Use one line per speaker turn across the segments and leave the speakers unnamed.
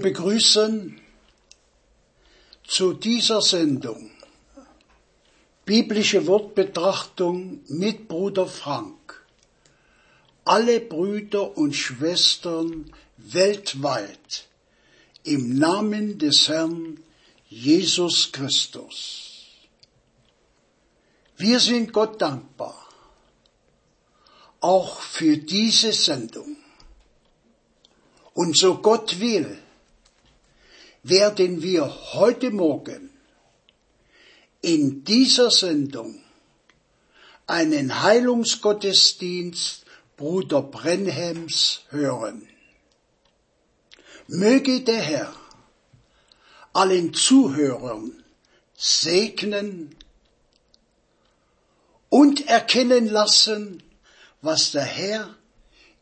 begrüßen zu dieser Sendung biblische Wortbetrachtung mit Bruder Frank alle Brüder und Schwestern weltweit im Namen des Herrn Jesus Christus. Wir sind Gott dankbar, auch für diese Sendung. Und so Gott will, werden wir heute Morgen in dieser Sendung einen Heilungsgottesdienst Bruder Brenhems hören. Möge der Herr allen Zuhörern segnen und erkennen lassen, was der Herr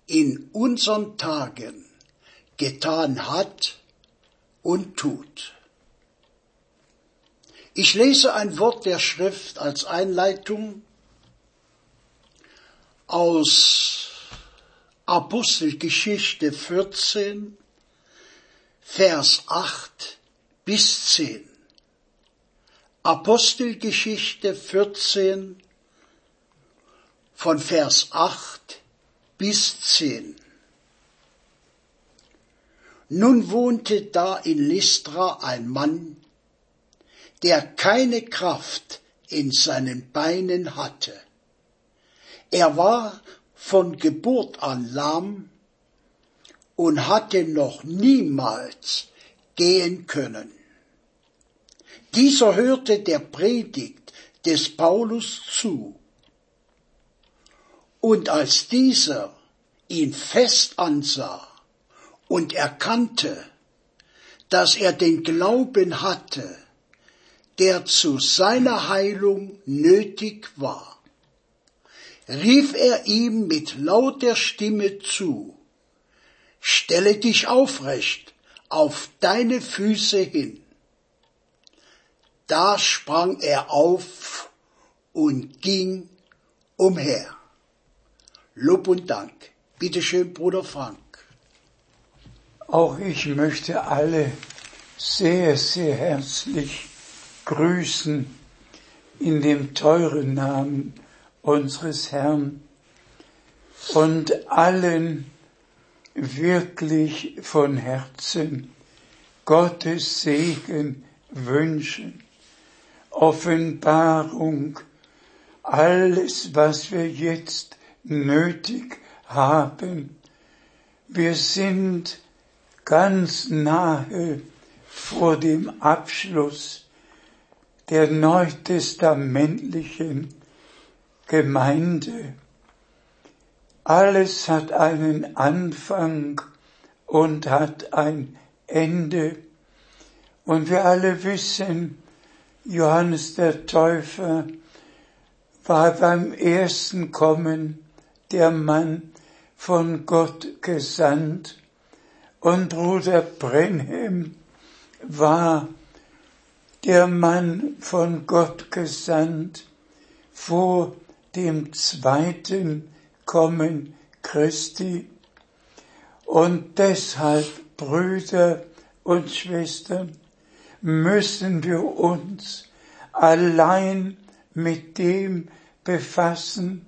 in unseren Tagen getan hat und tut. Ich lese ein Wort der Schrift als Einleitung aus Apostelgeschichte 14, Vers 8 bis 10. Apostelgeschichte 14 von Vers 8 bis 10. Nun wohnte da in Lystra ein Mann, der keine Kraft in seinen Beinen hatte. Er war von Geburt an lahm und hatte noch niemals gehen können. Dieser hörte der Predigt des Paulus zu. Und als dieser ihn fest ansah, und erkannte, dass er den Glauben hatte, der zu seiner Heilung nötig war, rief er ihm mit lauter Stimme zu, Stelle dich aufrecht auf deine Füße hin. Da sprang er auf und ging umher. Lob und Dank. Bitte schön, Bruder Frank.
Auch ich möchte alle sehr, sehr herzlich grüßen in dem teuren Namen unseres Herrn und allen wirklich von Herzen Gottes Segen wünschen. Offenbarung, alles, was wir jetzt nötig haben. Wir sind ganz nahe vor dem Abschluss der neutestamentlichen Gemeinde. Alles hat einen Anfang und hat ein Ende. Und wir alle wissen, Johannes der Täufer war beim ersten Kommen der Mann von Gott gesandt und Bruder Brenhem war der Mann von Gott gesandt vor dem zweiten Kommen Christi. Und deshalb, Brüder und Schwestern, müssen wir uns allein mit dem befassen,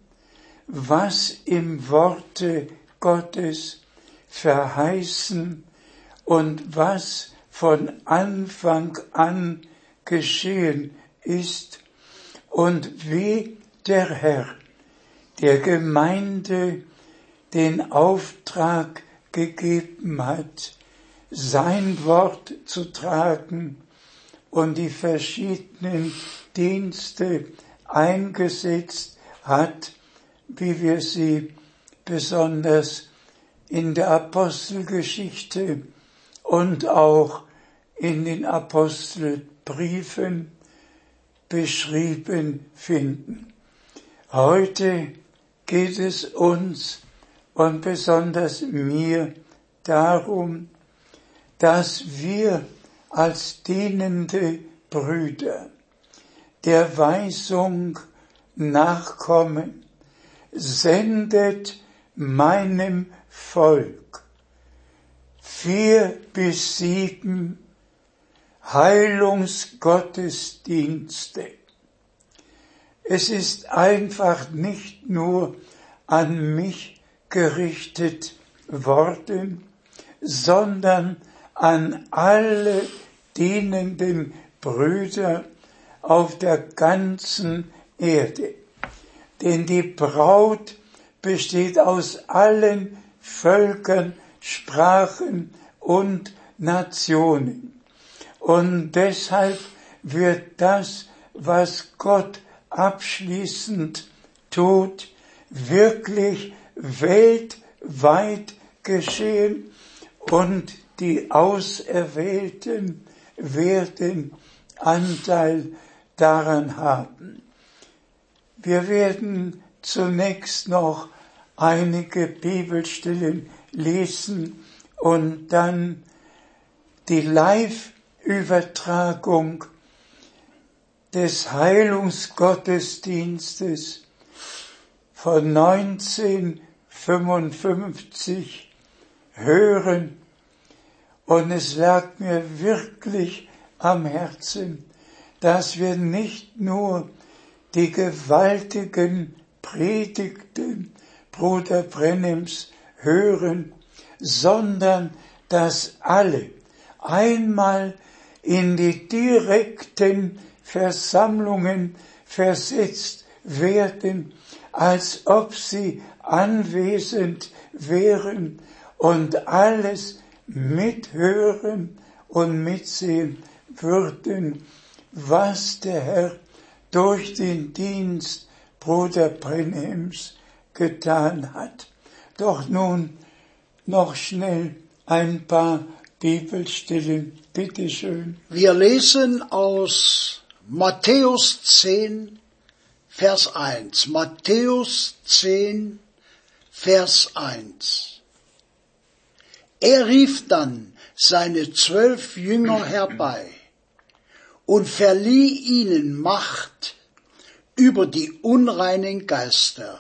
was im Worte Gottes verheißen und was von Anfang an geschehen ist und wie der Herr der Gemeinde den Auftrag gegeben hat, sein Wort zu tragen und die verschiedenen Dienste eingesetzt hat, wie wir sie besonders in der Apostelgeschichte und auch in den Apostelbriefen beschrieben finden. Heute geht es uns und besonders mir darum, dass wir als dienende Brüder der Weisung nachkommen, sendet meinem Volk vier bis sieben Heilungsgottesdienste. Es ist einfach nicht nur an mich gerichtet worden, sondern an alle dienenden Brüder auf der ganzen Erde. Denn die Braut besteht aus allen Völkern, Sprachen und Nationen. Und deshalb wird das, was Gott abschließend tut, wirklich weltweit geschehen und die Auserwählten werden Anteil daran haben. Wir werden zunächst noch einige Bibelstellen lesen und dann die Live-Übertragung des Heilungsgottesdienstes von 1955 hören. Und es lag mir wirklich am Herzen, dass wir nicht nur die gewaltigen Predigten Bruder Brennims hören, sondern dass alle einmal in die direkten Versammlungen versetzt werden, als ob sie anwesend wären und alles mithören und mitsehen würden, was der Herr durch den Dienst Bruder Brenhems getan hat. Doch nun noch schnell ein paar Bibelstellen, bitteschön.
Wir lesen aus Matthäus 10, Vers 1. Matthäus 10, Vers 1. Er rief dann seine zwölf Jünger herbei und verlieh ihnen Macht über die unreinen Geister,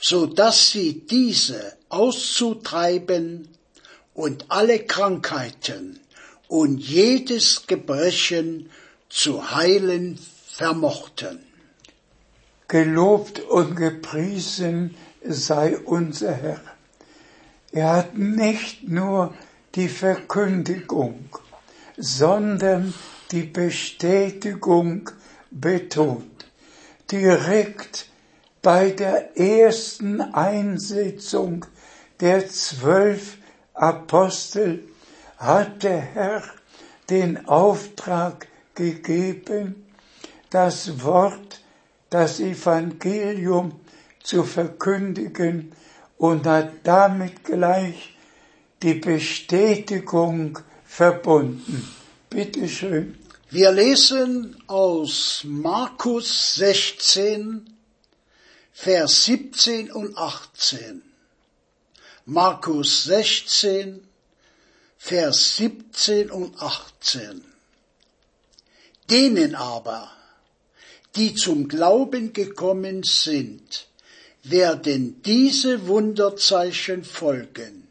so dass sie diese auszutreiben und alle Krankheiten und jedes Gebrechen zu heilen vermochten.
Gelobt und gepriesen sei unser Herr, Er hat nicht nur die Verkündigung, sondern die Bestätigung betont. Direkt bei der ersten Einsetzung der zwölf Apostel hat der Herr den Auftrag gegeben, das Wort, das Evangelium zu verkündigen und hat damit gleich die Bestätigung verbunden. Bitte schön.
Wir lesen aus Markus 16, Vers 17 und 18. Markus 16, Vers 17 und 18. Denen aber, die zum Glauben gekommen sind, werden diese Wunderzeichen folgen.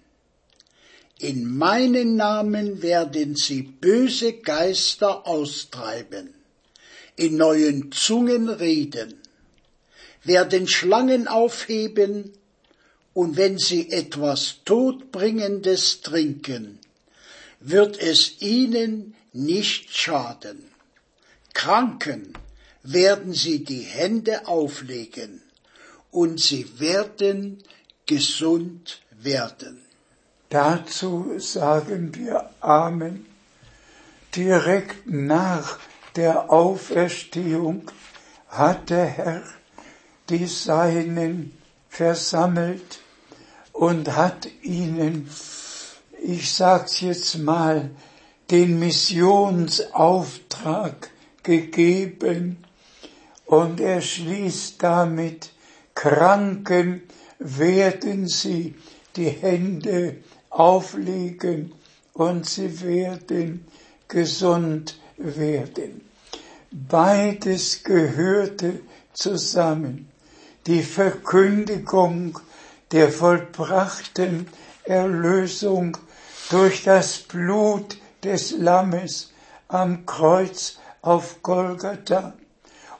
In meinen Namen werden sie böse Geister austreiben, in neuen Zungen reden, werden Schlangen aufheben, und wenn sie etwas Todbringendes trinken, wird es ihnen nicht schaden. Kranken werden sie die Hände auflegen und sie werden gesund werden.
Dazu sagen wir Amen. Direkt nach der Auferstehung hat der Herr die Seinen versammelt und hat ihnen, ich sag's jetzt mal, den Missionsauftrag gegeben und er schließt damit, Kranken werden sie die Hände auflegen und sie werden gesund werden. Beides gehörte zusammen. Die Verkündigung der vollbrachten Erlösung durch das Blut des Lammes am Kreuz auf Golgatha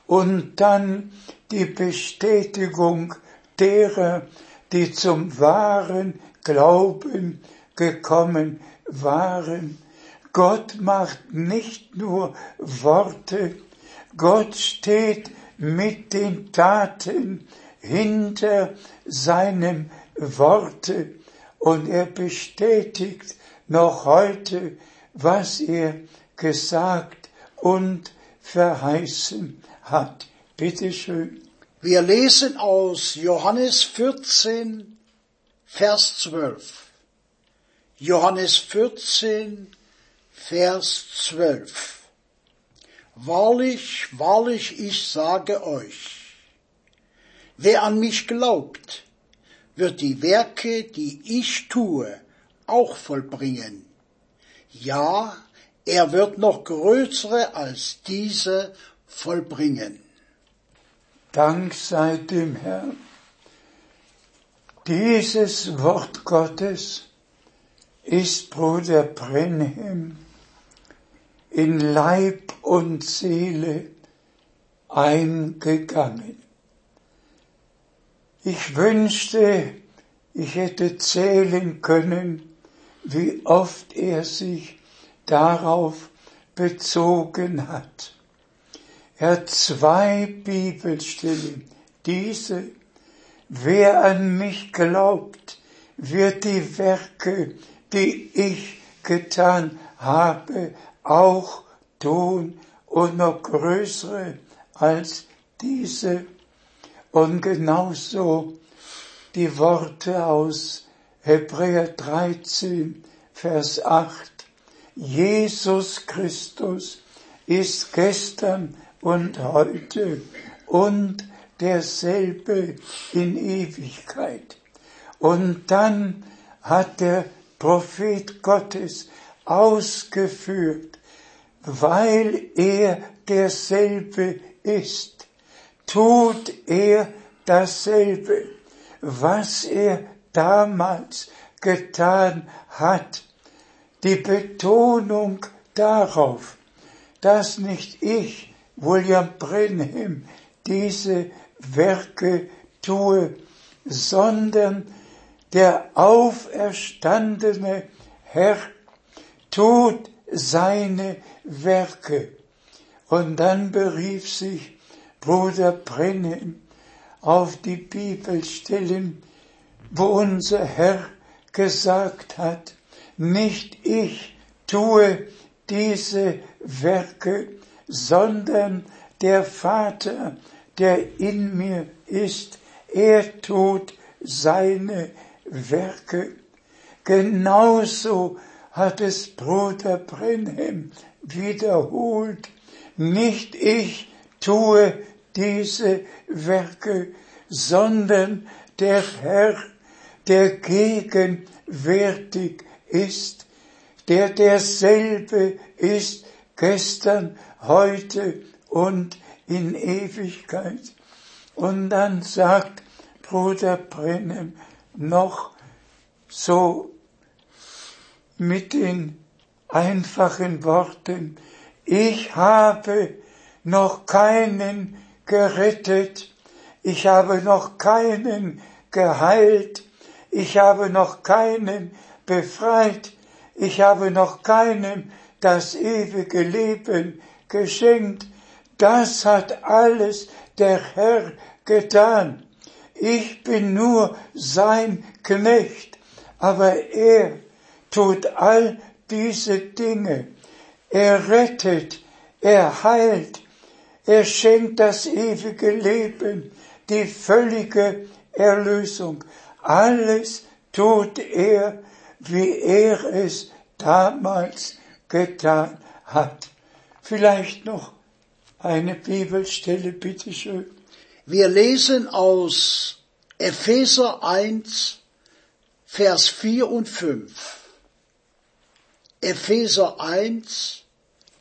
und dann die Bestätigung derer, die zum wahren Glauben gekommen waren. Gott macht nicht nur Worte, Gott steht mit den Taten hinter seinem Worte und er bestätigt noch heute, was er gesagt und verheißen hat. Bitte schön.
Wir lesen aus Johannes 14, Vers 12. Johannes 14, Vers 12. Wahrlich, wahrlich, ich sage euch, wer an mich glaubt, wird die Werke, die ich tue, auch vollbringen. Ja, er wird noch größere als diese vollbringen.
Dank sei dem Herrn. Dieses Wort Gottes ist Bruder Brenhem in Leib und Seele eingegangen. Ich wünschte, ich hätte zählen können, wie oft er sich darauf bezogen hat. Er hat zwei Bibelstellen. Diese, wer an mich glaubt, wird die Werke, die ich getan habe, auch tun und noch größere als diese. Und genauso die Worte aus Hebräer 13, Vers 8. Jesus Christus ist gestern und heute und derselbe in Ewigkeit. Und dann hat der Prophet Gottes ausgeführt, weil er derselbe ist, tut er dasselbe, was er damals getan hat. Die Betonung darauf, dass nicht ich, William Brenham, diese Werke tue, sondern der auferstandene Herr tut seine Werke. Und dann berief sich Bruder Brennem auf die Bibelstellen, wo unser Herr gesagt hat, nicht ich tue diese Werke, sondern der Vater, der in mir ist, er tut seine Werke. Genauso hat es Bruder Brenhem wiederholt. Nicht ich tue diese Werke, sondern der Herr, der gegenwärtig ist, der derselbe ist gestern, heute und in Ewigkeit. Und dann sagt Bruder Brennem noch so mit den einfachen Worten, ich habe noch keinen gerettet, ich habe noch keinen geheilt, ich habe noch keinen befreit, ich habe noch keinem das ewige Leben geschenkt. Das hat alles der Herr getan. Ich bin nur sein Knecht, aber er tut all diese Dinge. Er rettet, er heilt, er schenkt das ewige Leben, die völlige Erlösung. Alles tut er, wie er es damals getan hat. Vielleicht noch eine Bibelstelle, bitteschön.
Wir lesen aus Epheser 1, Vers 4 und 5. Epheser 1,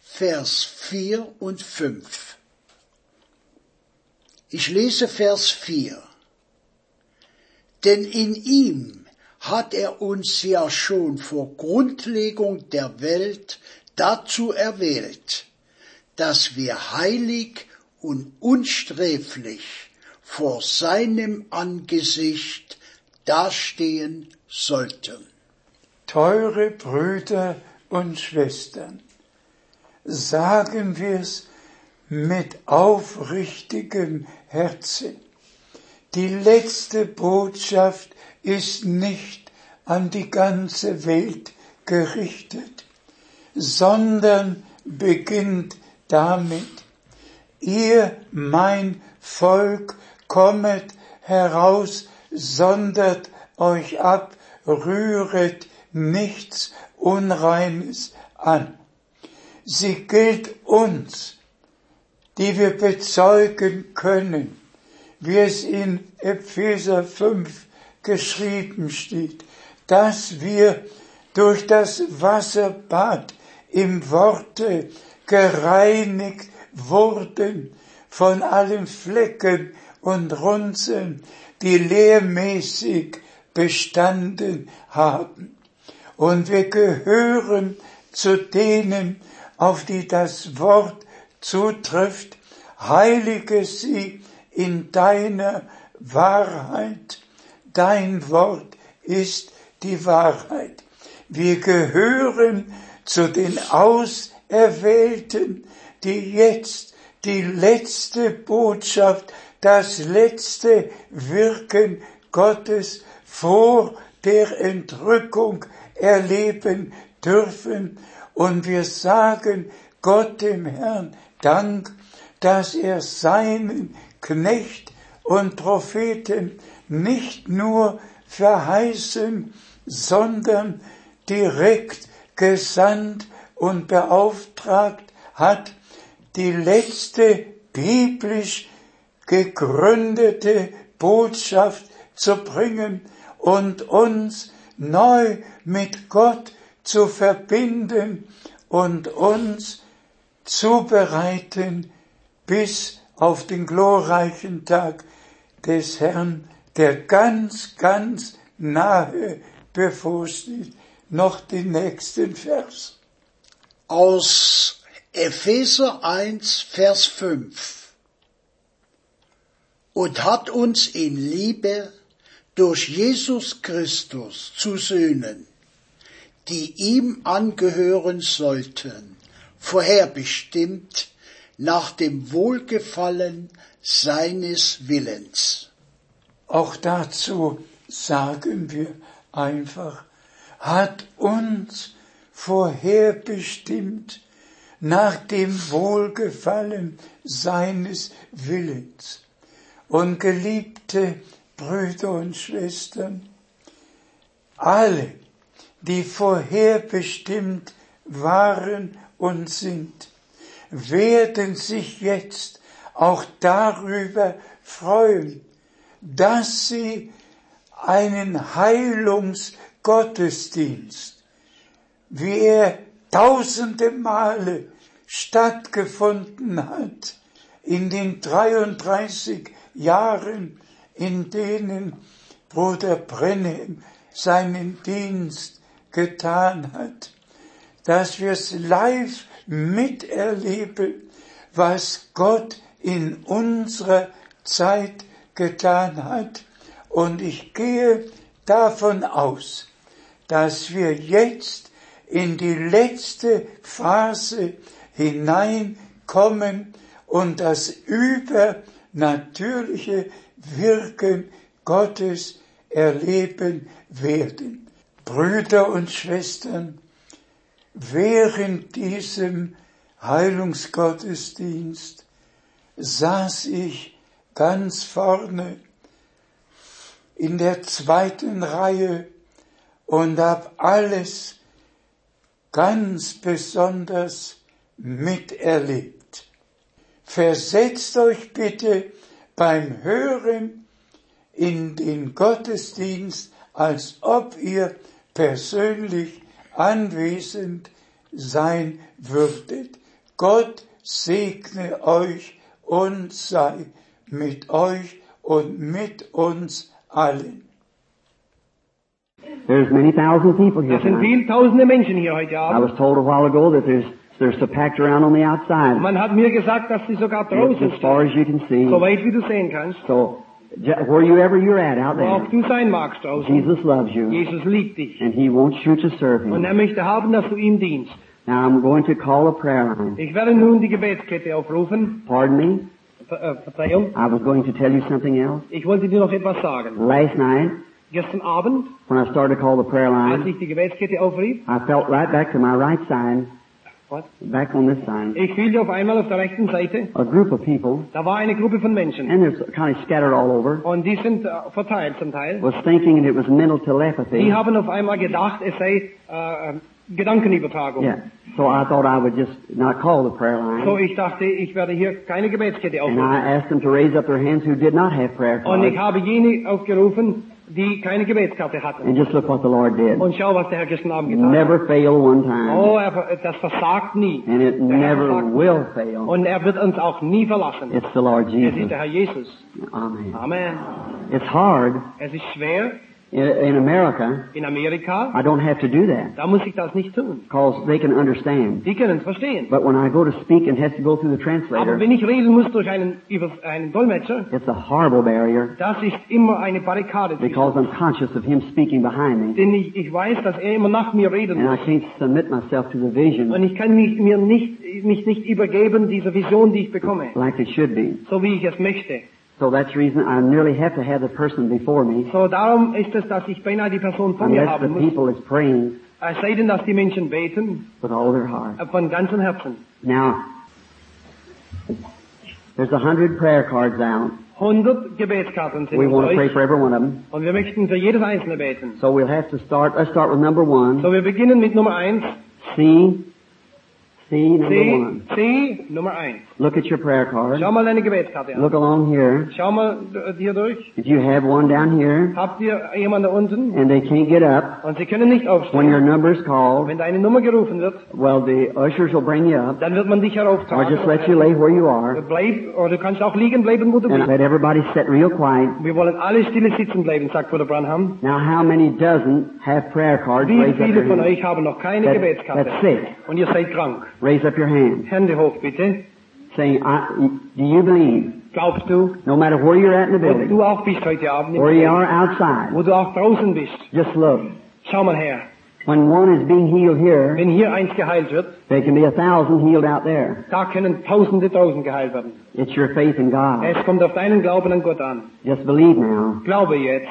Vers 4 und 5. Ich lese Vers 4. Denn in ihm hat er uns ja schon vor Grundlegung der Welt dazu erwählt, dass wir heilig und unsträflich vor seinem Angesicht dastehen sollten.
Teure Brüder und Schwestern, sagen wir es mit aufrichtigem Herzen. Die letzte Botschaft ist nicht an die ganze Welt gerichtet, sondern beginnt damit, ihr mein Volk kommet heraus, sondert euch ab, rühret nichts Unreines an. Sie gilt uns, die wir bezeugen können, wie es in Epheser 5 geschrieben steht, dass wir durch das Wasserbad im Worte gereinigt wurden von allen Flecken und Runzeln, die lehrmäßig bestanden haben. Und wir gehören zu denen, auf die das Wort zutrifft, heilige sie in deiner Wahrheit. Dein Wort ist die Wahrheit. Wir gehören zu den Auserwählten, die jetzt die letzte Botschaft, das letzte Wirken Gottes vor der Entrückung erleben dürfen. Und wir sagen Gott dem Herrn Dank, dass er seinen Knecht und Propheten nicht nur verheißen, sondern direkt gesandt und beauftragt hat, die letzte biblisch gegründete Botschaft zu bringen und uns neu mit Gott zu verbinden und uns zubereiten bis auf den glorreichen Tag des Herrn, der ganz, ganz nahe bevorsteht. Noch den nächsten Vers.
Aus Epheser 1, Vers 5. Und hat uns in Liebe durch Jesus Christus zu Söhnen, die ihm angehören sollten, vorherbestimmt nach dem Wohlgefallen seines Willens.
Auch dazu sagen wir einfach, hat uns vorherbestimmt nach dem Wohlgefallen seines Willens. Und geliebte Brüder und Schwestern, alle, die vorherbestimmt waren und sind, werden sich jetzt auch darüber freuen, dass sie einen Heilungsgottesdienst, wie er tausende Male stattgefunden hat, in den 33 Jahren, in denen Bruder Brennem seinen Dienst getan hat, dass wir es live miterleben, was Gott in unserer Zeit getan hat. Und ich gehe davon aus, dass wir jetzt in die letzte Phase hineinkommen und das übernatürliche Wirken Gottes erleben werden. Brüder und Schwestern, während diesem Heilungsgottesdienst saß ich ganz vorne in der zweiten Reihe und hab alles ganz besonders miterlebt. Versetzt euch bitte beim Hören in den Gottesdienst, als ob ihr persönlich anwesend sein würdet. Gott segne euch und sei mit euch und mit uns allen.
There's many thousand people here
Das sind
tonight.
viel tausende Menschen hier heute
I
Abend.
was told a while ago that there's there's so packed around on the outside.
Man hat mir gesagt, dass sie sogar draußen
as far as you can see.
so weit wie du sehen kannst,
So wherever you're at out
wo auch
there,
du sein magst draußen.
Jesus loves you,
Jesus liebt dich.
and He wants you to serve
Und
Him.
er möchte haben, dass du ihm dienst.
Now I'm going to call a prayer line.
Ich werde nun die Gebetskette aufrufen.
Pardon me.
Ver äh, Verzeihung.
I was going to tell you something else.
Ich wollte dir noch etwas sagen.
Last night,
Gestern Abend,
when I started to call the prayer
als
line,
ich die Gebetskette aufrief,
I felt right back to my right side,
What?
back on this side,
ich fühlte auf einmal auf der rechten Seite,
a group of people,
da war eine Gruppe von Menschen.
and they're kind of scattered all over,
Und die sind äh, eh, verteilt zum Teil.
was thinking it was mental telepathy.
Die haben auf einmal gedacht, es sei äh, Gedankenübertragung.
Yeah. So I thought I would just not call the prayer line.
So ich dachte, eh, ich werde hier keine Gebetskette
And. I asked them to raise up their hands who did not have prayer
Und ich
cards.
habe jene aufgerufen, die keine Gebetskarte hatten.
And just look what the Lord did.
Und schau, was der Herr gestern Abend getan hat.
Never fail one time.
Oh, er, das versagt nie.
And it
Der
never
nie.
will fail.
Und er wird uns auch nie verlassen.
It's the Lord
Es ist
Jesus.
der Herr Jesus.
Amen.
Amen.
It's hard
Es ist schwer
in, America.
in Amerika.
I don't have to do that
Da muss ich das nicht tun.
because they can understand.
Die können verstehen.
But when I go to speak and has to go through the
Aber
translator,
wenn ich reden muss durch einen, über einen Dolmetscher,
it's a horrible barrier
das ist immer eine Barrikade.
because I'm conscious of him speaking behind me.
Denn ich, ich weiß, dass er immer nach mir reden
And I can't submit myself to the vision
Und ich kann mich, mir nicht, mich nicht übergeben dieser Vision, die ich bekomme.
like it should be.
So wie ich es möchte.
So that's the reason I nearly have to have the person before me
So darum ist es, dass ich beinahe die Person vor mir
unless the
haben muss.
people is praying
Es sei denn, dass die Menschen beten
with all their heart.
äh, von ganzem Herzen.
Now, there's a hundred prayer cards out.
100 Gebetskarten sind
We want to pray for every one of them.
Und wir möchten für jedes einzelne beten.
So we'll have to start. Let's start with number one.
So wir beginnen mit Nummer 1.
C. C, number
C,
one.
C, Nummer 1.
Look at your prayer card.
Schau mal deine Gebetskarte an.
Look along here.
Schau mal äh, hier durch.
If you have one down here
Habt ihr jemanden da unten?
and they can't get up,
Und sie können nicht
when your number is called,
Wenn deine Nummer gerufen wird,
well, the ushers will bring you up
dann wird man dich
or just let you lay where you are.
Bleib, oder du kannst auch liegen bleiben, wo du
And
bist.
let everybody sit real quiet.
Wir wollen alle stille sitzen bleiben, sagt Bruder Branham.
Now, how many doesn't have prayer cards?
Wie
Raise up
viele
your
von euch haben noch keine
That,
Gebetskarte?
that's sick.
Und ihr seid krank.
Raise up your hand.
Hände hoch, bitte.
Saying, I, do you believe
Glaubst du,
No matter where you're at in the
wo
building,
du auch bist heute Abend,
or you are outside,
wo du auch draußen bist,
just look.
schau mal her.
When one is being healed here,
Wenn hier eins geheilt wird,
there can be a thousand healed out there.
da können Tausende draußen geheilt werden.
It's your faith in God.
Es kommt auf deinen Glauben an Gott an.
Just believe now.
Glaube jetzt.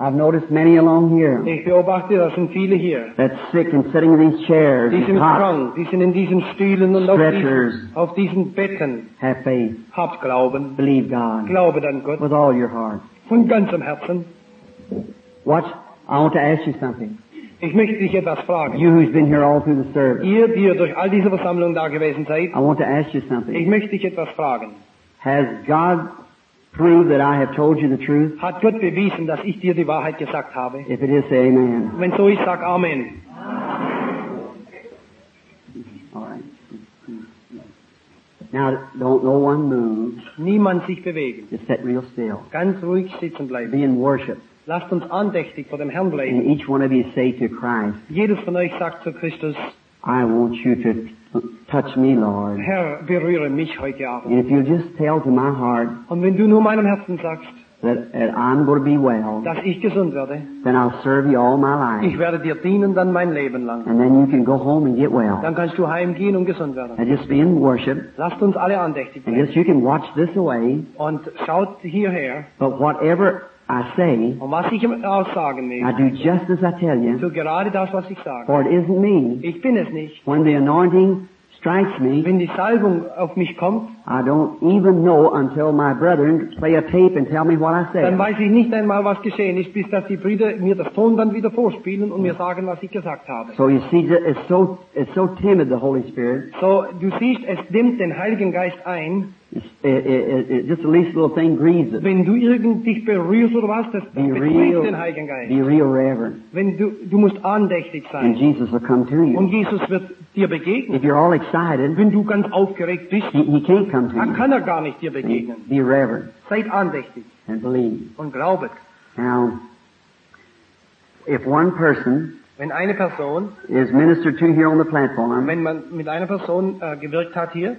I've noticed many along here
Ich beobachte, sind viele hier.
that's sick and sitting in these chairs
Die sind krank, die sind in diesen Stühlen und auf
Stretchers.
diesen, auf diesen Betten.
Have faith.
Habt Glauben.
Believe God
Glaube an Gott.
with all your heart.
Von ganzem Herzen.
Watch. I want to ask you something.
Ich möchte dich etwas fragen.
You who's been here all through the service.
Ihr, die ihr durch all diese Versammlungen da gewesen seid,
I want to ask you
ich
something.
möchte dich etwas fragen.
Has God proved that I have told you the truth?
Hat Gott bewiesen, dass ich dir die Wahrheit gesagt habe?
If it is, say amen.
Wenn so ist, sag Amen.
All right. Now, don't no one move.
Niemand sich bewegen.
Just sit real still.
Ganz ruhig sitzen bleiben.
Be in worship.
Lasst uns andächtig vor dem Herrn bleiben.
And each one of you say to Christ,
Jedes von euch sagt zu Christus,
I want you to touch me, Lord.
Herr, berühre mich heute Abend.
And if you'll just tell to my heart
Und wenn du nur meinem Herzen sagst,
that, I'm going to be well,
dass ich gesund werde,
then I'll serve you all my life.
ich werde dir dienen dann mein Leben lang.
And then you can go home and get well.
Dann kannst du heimgehen und gesund werden.
And just be in worship.
Lasst uns alle andächtig
And
bleiben.
just you can watch this away.
Und schaut hierher.
But whatever I say,
Und was ich auch sagen
I do just as I tell you.
so gerade das, was ich sage.
For it isn't me.
Ich bin es nicht.
When the anointing strikes me,
Wenn die Salbung auf mich kommt,
I don't even know until my brethren play a tape and tell me what I
dann
said.
weiß ich nicht einmal, was geschehen ist, bis dass die Brüder mir das Ton dann wieder vorspielen und mir mm. sagen, was ich gesagt habe.
So you see, it's so it's so timid, the Holy Spirit.
So, du siehst, es nimmt den Heiligen Geist ein.
It, it, it, just the least little thing grieves it.
Wenn du irgend dich berührst oder was, das
Be real,
den Heiligen Geist.
be real reverent,
Wenn du, du musst andächtig
and. Jesus will come to
Und
you.
Jesus wird dir begegnen.
If you're all excited,
Wenn du ganz aufgeregt bist,
he, he can't come to
dann
you.
kann er gar nicht dir begegnen.
Be reverent
Seid andächtig
and believe.
und glaubet.
Now, if one person
Wenn eine Person,
is ministered to here on the platform,
wenn man mit einer Person äh, gewirkt hat hier,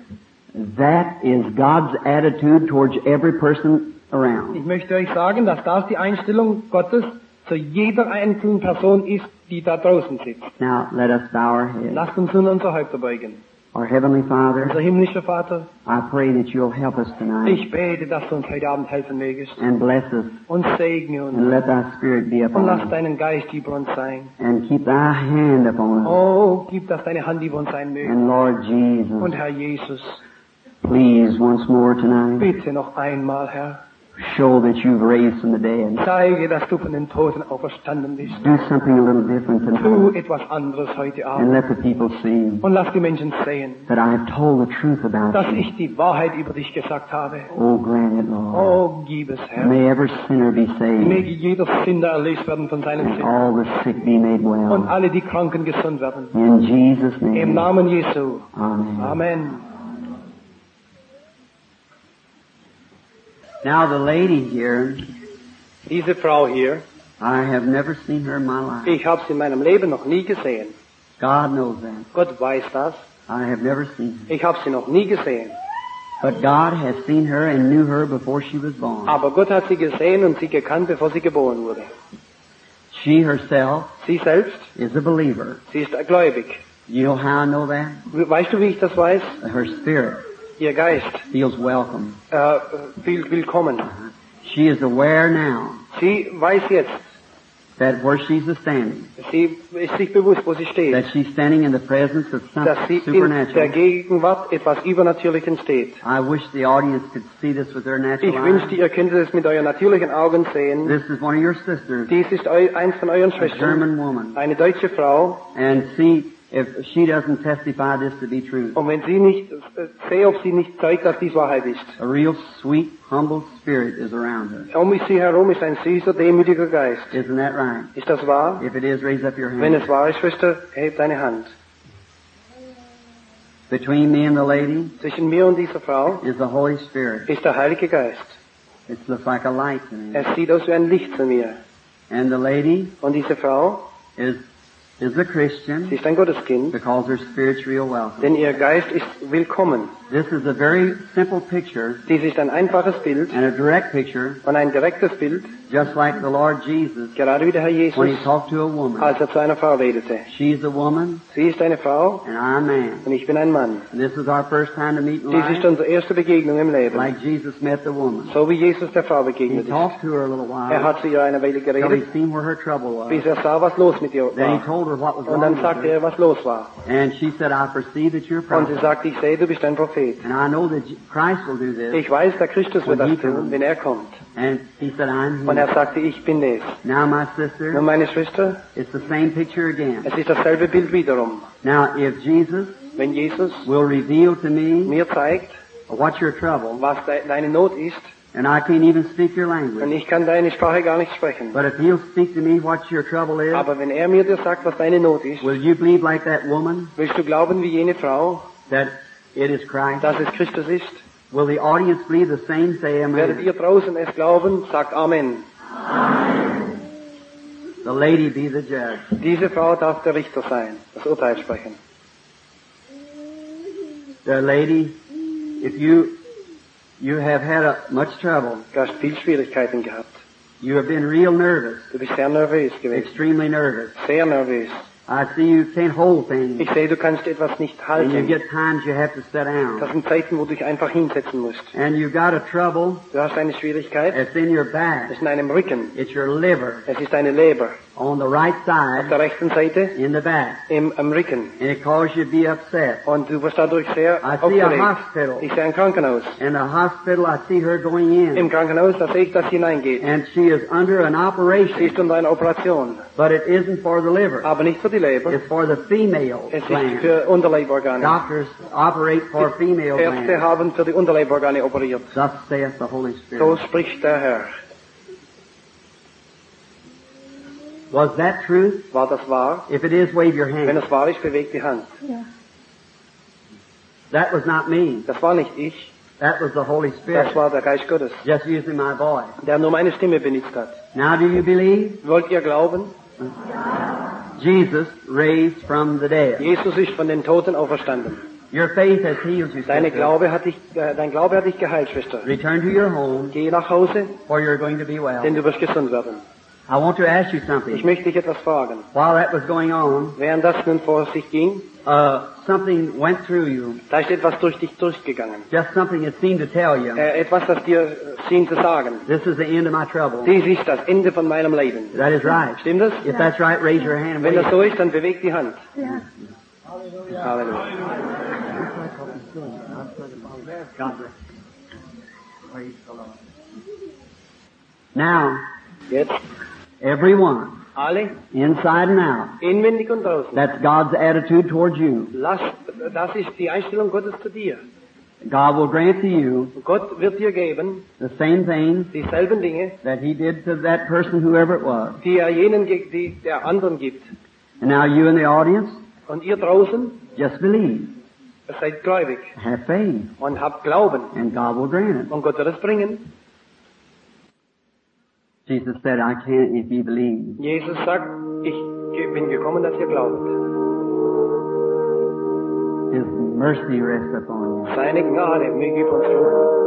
that is God's attitude towards every person around.
ich möchte euch sagen, dass das die Einstellung Gottes zu jeder einzelnen Person ist, die da draußen sitzt.
Now, let us bow our heads.
Lasst uns nun unser Häupter beugen.
Our Heavenly Father,
Unser himmlischer Vater,
I pray that you'll help us tonight
ich bete, dass du uns heute Abend helfen mögest.
and bless us
Und segne uns.
and let thy Spirit be upon us.
Und lass deinen Geist über uns sein.
and keep thy hand upon us.
Oh, gib, dass deine Hand über uns sein möge.
And Lord Jesus.
Und Herr Jesus,
please once more tonight,
bitte noch einmal, Herr,
show that you've raised from the dead.
zeige, dass du von den Toten auferstanden bist.
Do something a little different
Tu
tonight
etwas anderes heute Abend.
and let the people see
Und lass die Menschen sehen,
that I have told the truth about
dass
you.
ich die Wahrheit über dich gesagt habe.
Oh, grant it, Lord.
Oh, gib es, Herr.
May every sinner be saved
Möge jeder Sünder erlöst werden von seinen Sünden.
all the sick be made well.
Und alle, die Kranken gesund werden.
In Jesus' name. Im.
Namen Jesu.
Amen.
Amen.
Now the lady here,
Diese Frau hier,
I have never seen her in my life.
ich habe sie in meinem Leben noch nie gesehen.
God knows that.
Gott weiß das.
I have never seen her.
Ich habe sie noch nie gesehen.
But God has seen her and knew her before she was born.
Aber Gott hat sie gesehen und sie gekannt, bevor sie geboren wurde.
She herself
Sie selbst,
is a believer.
sie ist gläubig.
You know how I know that?
Weißt du, wie ich das weiß?
Her spirit
Ihr Geist
feels welcome.
äh, viel willkommen.
She is aware now
Sie weiß jetzt,
that where she's standing,
sie ist sich bewusst, wo sie steht,
that she's standing in the presence of
dass sie
something
in der
supernatural.
Gegenwart etwas Übernatürlichen steht.
I wish the audience could see this with their natural
Ich wünschte, ihr könntet es mit euren natürlichen Augen sehen.
This is one of your sisters,
Dies ist eu eins von euren
a German woman.
eine deutsche Frau.
And see if she doesn't testify this to be true.
Und wenn sie nicht, äh, ob sie nicht zeigt, dass dies Wahrheit ist.
A real sweet, humble spirit is around her.
Um sie herum ist ein süßer, demütiger Geist.
Isn't that right?
Ist das wahr?
If it is, raise up your
Wenn
hand.
es wahr ist, Schwester, heb deine Hand.
Between me and the lady
Zwischen mir und dieser Frau
is the Holy Spirit.
ist der Heilige Geist.
It looks like a light to me.
Es sieht aus wie ein Licht zu mir.
And the lady
Und diese Frau
is is a Christian
Sie
sind Gottes Kind,
denn ihr Geist ist willkommen.
This is a very simple picture
Dies ist ein einfaches Bild
and a direct picture,
und ein direktes Bild,
just like the Lord Jesus
gerade wie der Herr Jesus,
when he talked to a woman.
als er zu einer Frau redete.
She's a woman
Sie ist eine Frau
and I'm a man.
und ich bin ein Mann.
And this is our first time to meet in
Dies ist
life,
unsere erste Begegnung im Leben.
like Jesus met the woman.
So wie Jesus der Frau
He
begegnet ist.
talked to her a little
Er
while
hat zu ihr eine Weile
till he
geredet,
seen where her trouble
bis
was.
er sah, was los mit ihr
Then he told her what was
Und
wrong
dann sagte er, was los war.
And she said, I perceive that you're a
Und sie sagte, ich sehe, du bist ein Prophet.
And I know that Christ will do this.
Ich weiß, der Christus wird das tun, wenn er kommt.
And he said, I'm
Und
here.
er sagte, ich bin es.
Now, my
Nun,
sister,
meine Schwester,
it's the same picture again.
es ist dasselbe Bild wiederum.
Now, if Jesus
Wenn Jesus
will reveal to me
mir zeigt,
what's your trouble,
was de deine Not ist,
and I can't even speak your language.
und ich kann deine Sprache gar nicht sprechen,
but if he'll speak to me what your trouble is,
aber wenn er mir dir sagt, was deine Not ist,
will you believe like that woman
willst du glauben wie jene Frau,
that it is Christ?
dass es Christus ist?
Will the audience believe the same? Say amen.
Werdet ihr draußen es glauben? Sagt Amen.
The lady be the judge.
Diese Frau darf der Richter sein, das Urteil sprechen.
The lady, if you you have had a, much trouble,
Du hast viel Schwierigkeiten gehabt.
you have been real nervous,
Du bist sehr nervös gewesen.
extremely nervous.
Sehr nervös.
I see you can't hold things,
Ich sehe, du kannst etwas nicht
and you
halten.
get times you have to sit down.
Das sind Zeiten, wo du dich einfach hinsetzen musst.
and you got a trouble.
Du hast eine Schwierigkeit.
It's in your
Es
back.
ist in einem Rücken.
It's your liver
Es ist deine Leber.
On the right
Auf
side
der rechten Seite
in the back,
im, am Rücken.
and it causes you to be upset.
Und du wirst dadurch sehr
I see a hospital.
Ich sehe ein Krankenhaus.
In the hospital, I see her going
Im
in,
Krankenhaus, da sehe ich, dass sie hineingeht.
and she is under an
Sie
operation,
ist unter einer Operation.
but it isn't for the liver.
Ah, Aber nicht für die Leber.
It's for the female
Es ist
gland.
für Unterleiborgane.
Doctors operate for female
Ärzte
glands.
haben für die Unterleiborgane operiert.
Thus saith the Holy
So
Spirit.
spricht der Herr.
Was that truth?
War das wahr?
If it is, wave your
Wenn
hand.
es wahr ist, bewegt die Hand.
That was not me.
Das war nicht ich.
That was the Holy
Das
Spirit.
war der Geist Gottes,
Just using my voice.
der nur meine Stimme benutzt hat.
Now do you believe?
Wollt ihr glauben?
Jesus raised from the dead.
Jesus ist von den Toten auferstanden.
Your faith has healed you.
Deine. Glaube hat dich, äh, dein Glaube hat dich geheilt, Schwester.
Return to your home,
Geh nach Hause,
or you're going to be well.
denn du wirst gesund werden.
I want to ask you something.
Ich
something.
möchte dich etwas fragen.
While that was going on,
Während das nun vor sich ging,
uh, something went through you.
da ist etwas durch dich durchgegangen.
Just something that seemed to tell you,
Äh, etwas, das dir äh, schien zu sagen.
this is the end of my trouble.
Dies ist das Ende von meinem Leben.
That is right.
Stimmt das?
If that's right, raise your hand.
Wenn
wave
das so ist, dann bewegt die Hand. Halleluja.
God bless you. Praise the Lord. Now,
Jetzt,
everyone,
alle,
inside and out,
inwendig und draußen.
that's God's attitude towards you.
Lass, das ist die Einstellung Gottes zu dir.
God will grant to you
Gott wird dir geben
the same thing
dieselben Dinge,
that He did to that person, whoever it was.
die er jenen, die der anderen gibt.
And now you in the audience,
Und ihr draußen,
just believe,
seid gläubig
have faith,
und habt Glauben.
and God will grant it.
Und Gott wird es bringen.
Jesus said, I can't if you believe.
Jesus sagt, ich bin gekommen, dass ihr glaubt.
His mercy rest upon you.
Seine Gnade möge über uns ruhen.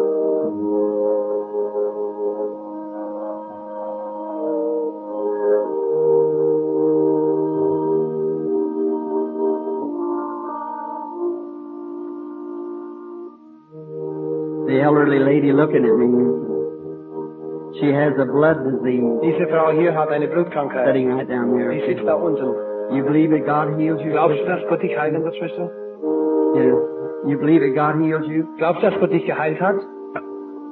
The elderly lady looking at me, she has a blood disease
Diese Frau hier hat eine Blutkrankheit.
sitting right down
Die
there.
sitzt da unten.
You believe that God heals you?
Glaubst du, dass Gott dich heilen wird, Schwester?
Yes. You believe that God heals you?
Glaubst du, dass Gott dich geheilt hat?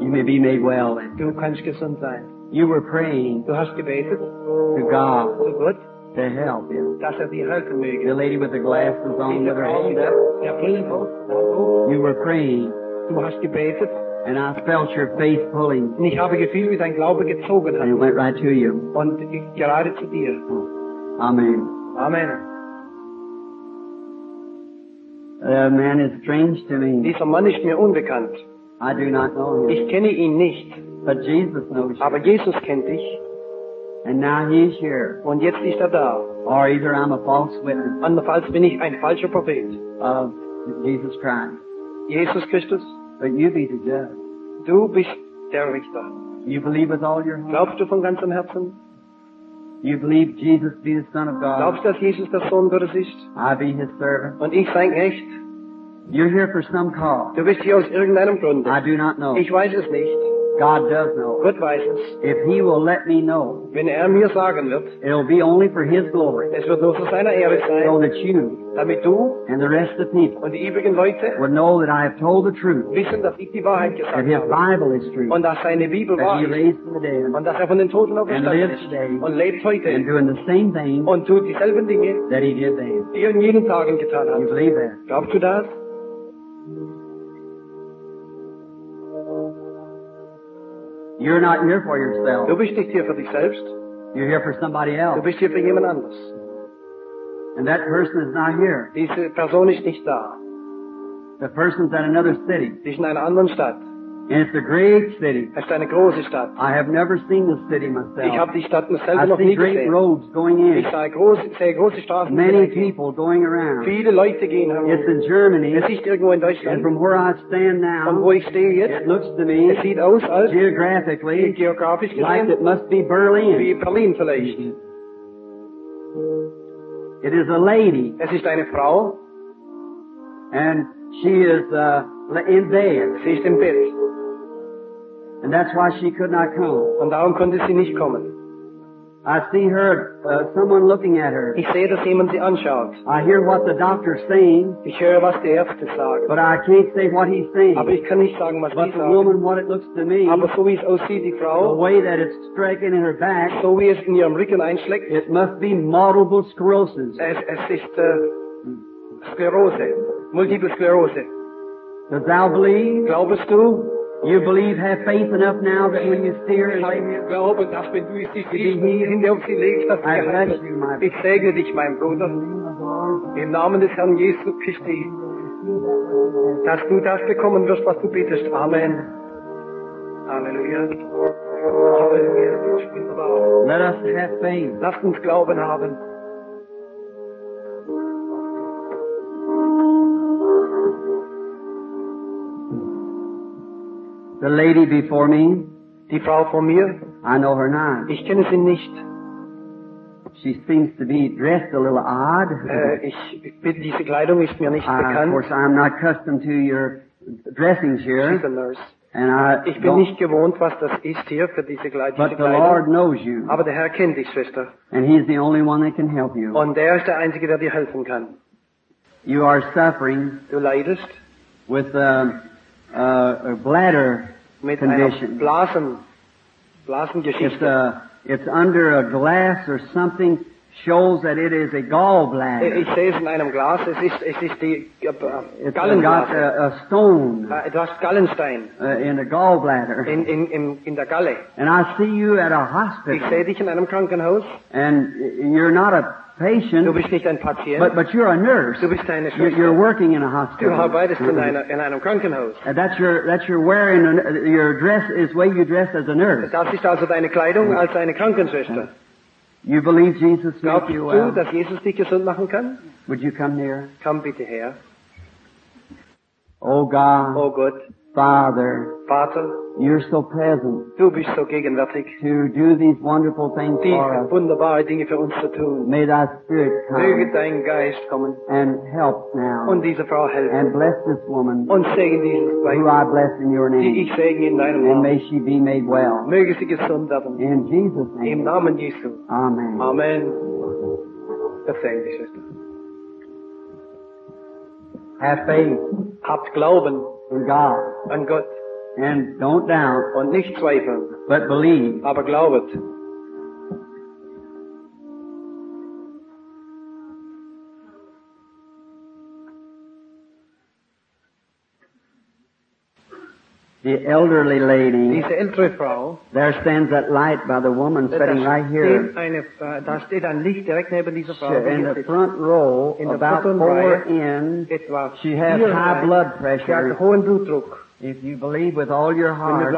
You may be made well.
Du kannst gesund sein.
You were praying
Du hast gebetet
to God
zu Gott,
to help you.
dass er dich helfen
The lady with the glasses on with her hand up.
der Brille,
You were praying,
du hast gebetet
and I felt your faith pulling,
und ich habe gefühlt, wie dein Glaube gezogen
and it
hat.
went right to you.
Und gerade zu dir.
Amen.
Amen.
The man is strange to me.
Dieser Mann ist mir unbekannt.
I do not know him.
Ich kenne ihn nicht.
But Jesus knows you.
Aber Jesus kennt dich.
And now he's here.
Und jetzt ist er da.
Or either I'm a false witness
Andernfalls bin ich ein falscher Prophet.
of Jesus Christ.
Jesus Christus,
But you be the judge.
du bist der Richter.
You believe with all your heart.
Glaubst du von ganzem Herzen?
You believe Jesus be the Son of God.
Glaubst du, dass Jesus der Sohn Gottes ist?
I be his servant.
Und ich sein Knecht?
You're here for some cause.
Du bist hier aus irgendeinem Grund.
I do not know.
Ich weiß es nicht.
God does know.
Gott weiß es.
If he will let me know,
Wenn er mir sagen wird,
it'll be only for his glory.
es wird nur zu seiner Ehre
So
sein,
that you
damit du
and the rest of the people
und die übrigen Leute
would know that I have told the truth.
wissen, dass ich die Wahrheit
That his. Bible is true.
Und dass seine Bibel
That
wahr
he raised from the dead.
Und dass er von den Toten
And
auferstanden
lives
ist.
today.
Und lebt
And doing the same thing
Und tut dieselben Dinge,
that he did then.
die er in jenen Tagen getan
You believe that?
Glaubst du das?
You're not here for yourself.
Du bist nicht hier für dich selbst.
You're here for somebody
Du
else.
bist hier für jemand anderes.
And that person is not here.
Diese Person ist nicht da.
The person's at another city.
Sie ist in einer anderen Stadt.
And it's a great city.
Es ist eine große Stadt.
I have never seen the city myself.
Ich habe die Stadt selber
I
noch
see
nie
great
gesehen.
roads going
Ich
in.
sah große, sehe große Straßen.
Many people going around.
Viele Leute gehen
It's in Germany.
Es ist irgendwo in Deutschland.
And from where I stand now,
Von wo ich stehe
it
jetzt,
looks to me,
es sieht aus als
geographically,
geografisch
like it must be
wie
Berlin.
Berlin vielleicht. Mm-hmm.
It is a lady,
Es ist eine Frau,
and she is uh, in bed.
sie ist im Bett.
And that's why she could not come.
Und darum konnte sie nicht kommen.
I see her, uh, someone looking at her.
Ich sehe, dass jemand sie anschaut.
I hear what the doctor's saying,
Ich höre, was die Ärzte sagen.
but I can't say what he's saying.
Aber ich kann nicht sagen, was
But the
sagen.
woman, what it looks to me,
Aber so wie es aussieht, die Frau.
the way that it's striking in her back,
so wie es in ihrem Rücken einschlägt,
it must be multiple sclerosis.
es, es ist äh, Sklerose, Multiple Sklerose.
Does thou believe?
Glaubst du?
You believe, have faith enough now that when you see her,
Glauben, dass wenn du sie legst, dass
I
geheilt
bless you, my
wird. Ich segne dich, mein Bruder, im Namen des Herrn Jesus Christi, dass du das bekommen wirst, was du bittest. Amen. Halleluja. Halleluja.
Let us have faith.
Lasst uns Glauben haben.
The lady before me,
Die Frau vor mir,
I know her not.
ich kenne sie nicht.
She seems to be dressed a little odd.
Äh, ich bin, diese Kleidung ist mir nicht
I, of course, I'm not accustomed to your dressings
She's
here,
a nurse.
and I
Ich bin nicht gewohnt, was das ist hier für diese, Kleid
but
diese
the Lord knows you,
Aber der Herr kennt dich, Schwester.
and He's the only one that can help you.
Und der ist der Einzige, der dir helfen kann.
You are suffering
Du leidest
with uh, uh, a bladder
mit
Condition.
Blasen,
It's uh, it's under a glass or something shows that it is a gallbladder.
Ich sehe es in einem Glas. Es ist, es ist die
It's got a, a stone
Äh, Du hast Gallenstein
uh, in the gallbladder.
in, in, in, in der Galle.
And I see you at a
Ich sehe
hospital,
dich in einem Krankenhaus.
and you're not a
Du
patient,
bist nicht ein Patient.
but but you're a nurse.
Du bist eine
You're, you're working in a
Du
hospital.
arbeitest in, einer, in einem Krankenhaus.
And that's your that's your wearing a, your dress is way you dress as a nurse.
Das ist also deine Kleidung als eine Krankenschwester.
You believe Jesus
Glaubst
you
du,
well?
dass Jesus dich gesund machen kann?
Would you come near?
Komm bitte her.
Oh God,
Oh Gott,
Father,
Vater,
you're so present
du bist so gegenwärtig,
to do these wonderful things for
diese
us.
wunderbare Dinge für uns zu tun.
May thy spirit
Möge
come
dein Geist kommen
and help now
und dieser Frau helfen.
and bless this woman
Und segne dieses
who
Weib,
I bless in your
die
name.
ich segne in deinem
And may she be made well.
Möge sie gesund werden.
In Jesus'
Im
name.
Namen Jesu.
Amen.
Amen. Das segne die Schwester.
Have faith
Habt Glauben
in God
an Gott
and don't doubt,
und nicht zweifeln,
but believe.
aber glaubet.
The elderly lady,
Diese ältere Frau,
there stands that light by the woman sitting right here.
eine, da steht ein Licht direkt neben dieser Frau. die
In the front row,
In
about four in, she has high blood pressure.
hohen Blutdruck.
If you believe with all your heart,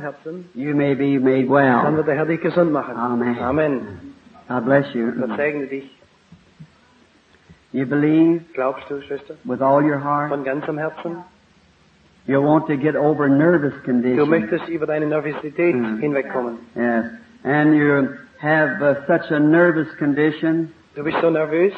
Herzen,
you may be made
dann
well.
wird der Herr dich gesund machen.
Amen.
Amen.
God bless you.
Gott segne dich.
You believe
Glaubst du, Schwester?
with all your heart.
Von ganzem Herzen?
You want to get over nervous
Du
conditions.
möchtest über deine Nervosität
Mhm.
hinwegkommen.
Yes. And you have uh, such a nervous condition
Du bist so nervös,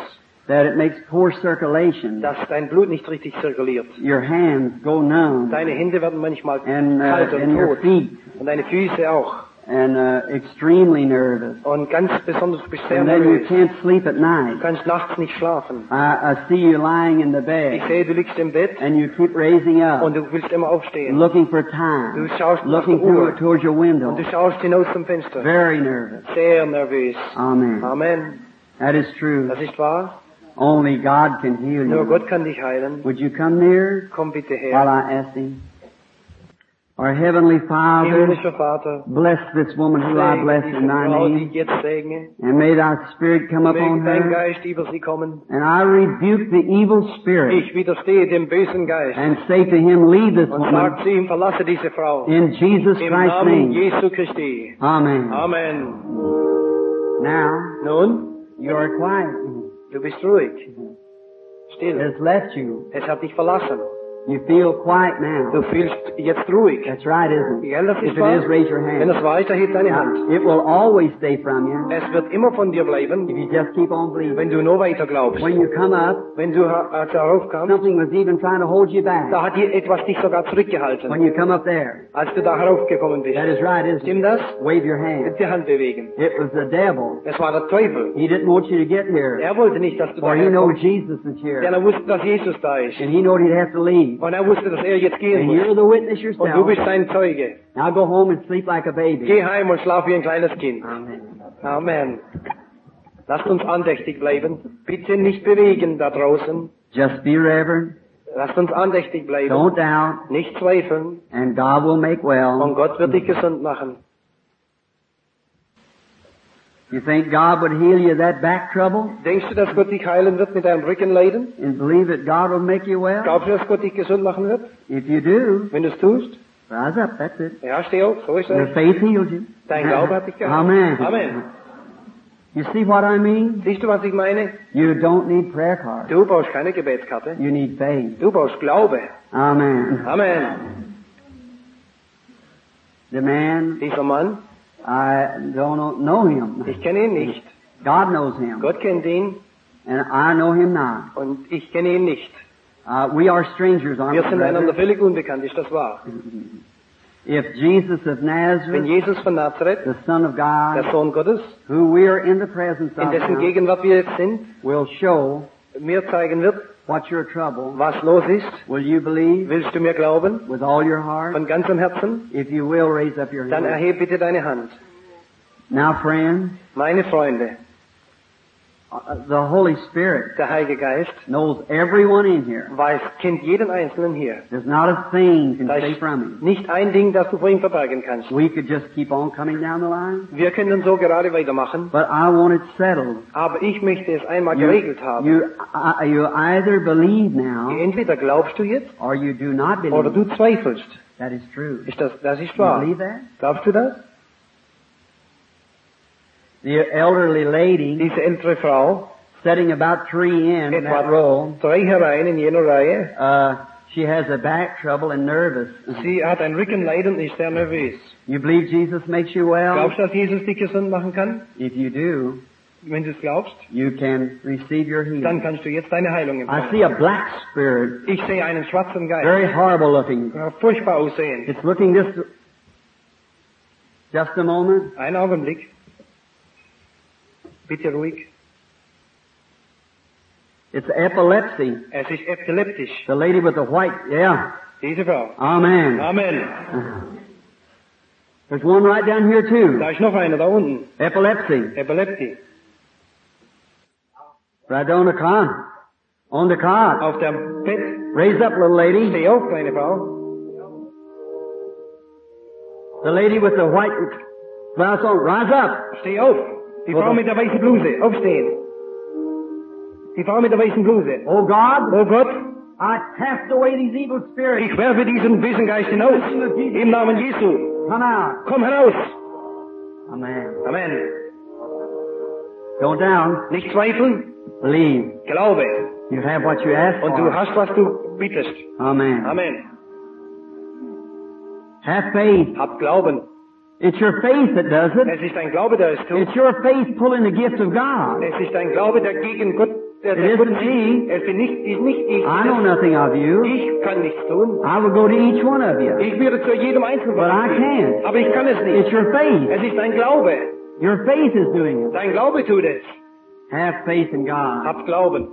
that it makes poor circulation.
dass dein Blut nicht richtig zirkuliert.
Your hands go numb
Deine Hände werden manchmal
and,
kalt
uh,
und
and your
tot.
feet
Und deine Füße auch.
And uh, extremely nervous.
Und ganz besonders bist sehr
And then you can't sleep at
Du
night.
kannst nachts nicht schlafen.
I, I see you lying in the bed.
Ich sehe, du liegst im Bett
and you keep raising up,
und du willst immer aufstehen.
looking for time.
Du schaust nach der
looking through,
Uhr
towards your window.
und du schaust hinaus zum Fenster.
Very nervous.
Sehr nervös.
Amen.
Amen.
That is true.
Das ist wahr.
Only God can heal
Nur
you.
Gott kann dich heilen.
Would you come near
Komm bitte her. while.
I ask Him? Our Heavenly Father,
Vater,
bless this woman who I bless in Thy name,
ich jetzt segne.
and may Thy Spirit come upon her.
Geist über sie kommen.
And I rebuke the evil spirit
Ich widerstehe dem bösen Geist
and say to him, leave this woman
zu ihm, verlasse diese Frau.
in Jesus
Im
Christ's
Namen
name.
Jesu Christi.
Amen.
Amen.
Now,
Nun,
you are quiet.
du bist ruhig.
It has left you.
Es hat dich verlassen.
You feel quiet now.
Du fühlst jetzt ruhig.
That's right, isn't it?
Das
If
ist
it
wahr.
is, raise your hand.
Wenn es war, erhebt deine Hand.
It will always stay from you
Es wird immer von dir bleiben.
if you just keep on believing.
wenn du nur weiter glaubst.
When you come up,
Wenn du als er heraufkamst,
something was even trying to hold you back.
da hat dir etwas dich sogar zurückgehalten.
When you come up there,
als du da heraufgekommen bist.
that is right, isn't it?
Stimmt das?
Wave your hand.
Der Hand bewegen.
It was the devil.
Es war der Teufel.
He didn't want you to get here.
Er wollte nicht, dass du da
he knows. Jesus is
Denn
here.
er wusste, dass Jesus da ist.
And he knew he'd have to leave.
Und er wusste, dass er jetzt gehen
And
muss.
you're the witness
Und du bist sein Zeuge.
Now go home and sleep like a baby.
Geh heim und schlaf wie ein kleines Kind.
Amen.
Amen. Lasst uns andächtig bleiben. Bitte nicht bewegen da draußen.
Just be reverent.
Lasst uns andächtig bleiben.
Don't doubt.
Nicht zweifeln.
And God will make
Und
well.
Gott wird dich gesund machen.
You think God would heal you that back trouble?
Denkst du, dass Gott dich heilen wird mit deinem Rückenleiden?
And believe that God will make you well?
Glaubst du, dass Gott dich gesund machen wird?
If you do,
Wenn du es tust?
rise up. That's it.
Ja, steh auf. So ist
Your faith heals you.
Dein Glaube hat dich geheilt.
Amen.
Amen.
You see what I mean?
Siehst du, was ich meine?
You don't need prayer cards.
Du brauchst keine Gebetskarte.
You need faith.
Du brauchst Glaube.
Amen.
Amen.
The man,
Dieser Mann,
I don't know him.
ich kenne ihn nicht.
God knows him.
Gott kennt ihn
And I know him not.
und ich kenne ihn nicht.
Uh, we are strangers, aren't
Wir sind einander völlig unbekannt, ist das wahr?
If Jesus of Nazareth, Wenn
Jesus von Nazareth,
the Son of God, der
Sohn Gottes,
who we are in the presence
in
of
dessen
now,
Gegenwart wir jetzt sind,
will show
mir zeigen wird,
what's your trouble,
was los ist,
will you believe
willst du mir glauben?
with all your heart?
Von ganzem Herzen?
If you will, raise up your
Dann
hand.
bitte deine Hand.
Now, friends,
Meine Freunde,
Uh, the Holy Spirit
der Heilige Geist
knows everyone in here.
weiß, kennt jeden Einzelnen hier.
There's not a thing can
Da
stay from him.
nicht ein Ding, das du vor ihm verbergen kannst.
We could just keep on coming down the line,
Wir können so gerade weitermachen,
but I want it settled.
aber ich möchte es einmal
You,
geregelt haben.
you, I, you either believe now
Entweder glaubst du jetzt
or you do not
oder
believe.
du zweifelst.
That is true.
Ist das, das ist
You believe that?
Glaubst du das?
The elderly lady
Diese ältere Frau,
sitting about three in in that row,
drei herein in jener Reihe,
uh, she has a back trouble and nervous.
sie hat ein Rückenleiden und ist sehr nervös.
You believe Jesus makes you well?
Glaubst du, dass Jesus dich gesund machen kann?
If you do,
Wenn du es glaubst,
you can receive your healing.
dann kannst du jetzt deine Heilung empfangen.
I see a black spirit,
Ich sehe einen schwarzen Geist.
very horrible looking.
Furchtbar aussehen.
It's looking this. Just a moment.
Einen Augenblick. Bitte ruhig.
It's epilepsy.
Es ist epileptisch.
The lady with the white. Yeah.
Diese Frau.
Amen.
Amen.
There's one right down here too.
Da ist noch einer da unten.
Epilepsy.
Epileptie.
Right on the cot. On the cot.
Auf dem Bett.
Raise up, little lady.
Steh auf, kleine Frau.
The lady with the white blouse on, rise up.
Steh auf. Die Frau mit der weißen Bluse. Aufstehen. Die Frau mit der weißen Bluse.
Oh God,
Oh Gott,
I cast away these evil spirits.
ich werfe diesen bösen Geist hinaus. Im Namen Jesu.
Come out.
Komm heraus.
Amen.
Amen.
Don't down.
Nicht zweifeln.
Believe.
Glaube.
You have what you asked
Und du hast, was du bittest.
Amen.
Amen.
Have faith.
Hab Glauben.
It's your faith that does it.
Es ist ein Glaube, der es tut.
It's your faith pulling the gift of God.
Es ist ein Glaube, der gegen Gott, der,
It isn't me.
Es er bin nicht, ist nicht ich.
I know nothing of you.
Ich kann nichts tun.
I will go to each one of you.
Ich würde zu jedem Einzelnen
But I can't.
Aber ich kann es
It's your faith.
Es ist ein Glaube.
Your faith is doing it.
Dein Glaube tut es.
Have faith in God.
Hab Glauben.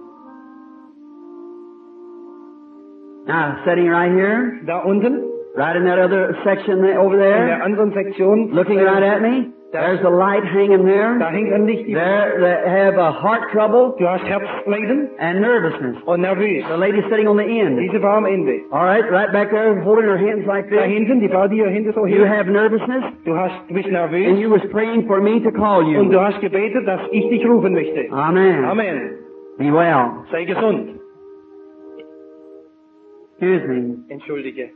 Now, sitting right here,
Da unten,
right in that other section there- over
in der
there,
anderen Sektion,
looking
äh,
right at me, there's a light hanging there.
da hängt ein Licht.
There that have a heart trouble
Du hast Herzleiden
and nervousness.
und nervös.
The lady sitting on the end.
Diese am Ende.
All right, right back there, holding her hands like
Da
this.
hinten, die Frau, die hier hinten so
You have nervousness,
Du hast, du bist
and you was praying for me to call
und
you.
du hast gebetet, dass ich dich rufen möchte.
Amen.
Amen.
Be well.
Sei gesund.
Excuse me.
Entschuldige.